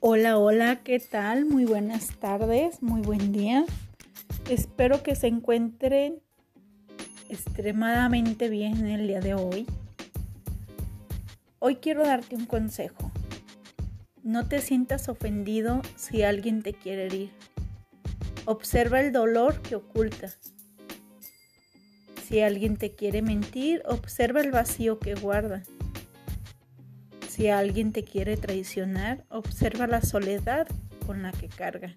Hola, hola, ¿qué tal? Muy buenas tardes, muy buen día. Espero que se encuentren extremadamente bien el día de hoy. Hoy quiero darte un consejo. No te sientas ofendido si alguien te quiere herir. Observa el dolor que oculta. Si alguien te quiere mentir, observa el vacío que guarda. Si alguien te quiere traicionar, observa la soledad con la que carga.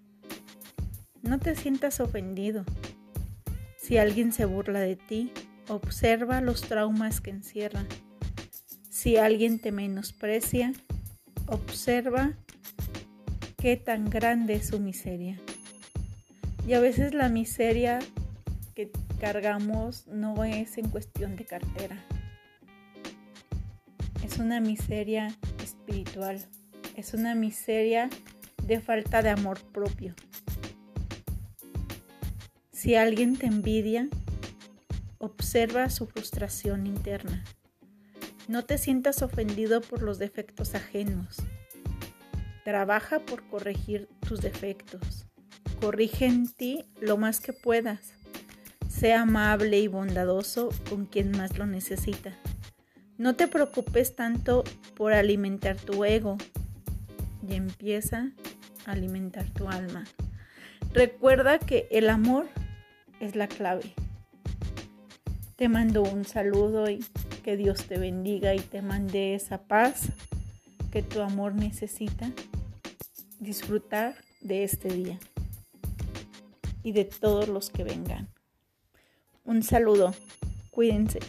No te sientas ofendido. Si alguien se burla de ti, observa los traumas que encierra. Si alguien te menosprecia, observa qué tan grande es su miseria. Y a veces la miseria que cargamos no es en cuestión de cartera es una miseria espiritual, es una miseria de falta de amor propio. Si alguien te envidia, observa su frustración interna. No te sientas ofendido por los defectos ajenos. Trabaja por corregir tus defectos. Corrige en ti lo más que puedas. Sea amable y bondadoso con quien más lo necesita. No te preocupes tanto por alimentar tu ego y empieza a alimentar tu alma. Recuerda que el amor es la clave. Te mando un saludo y que Dios te bendiga y te mande esa paz que tu amor necesita. Disfrutar de este día y de todos los que vengan. Un saludo. Cuídense.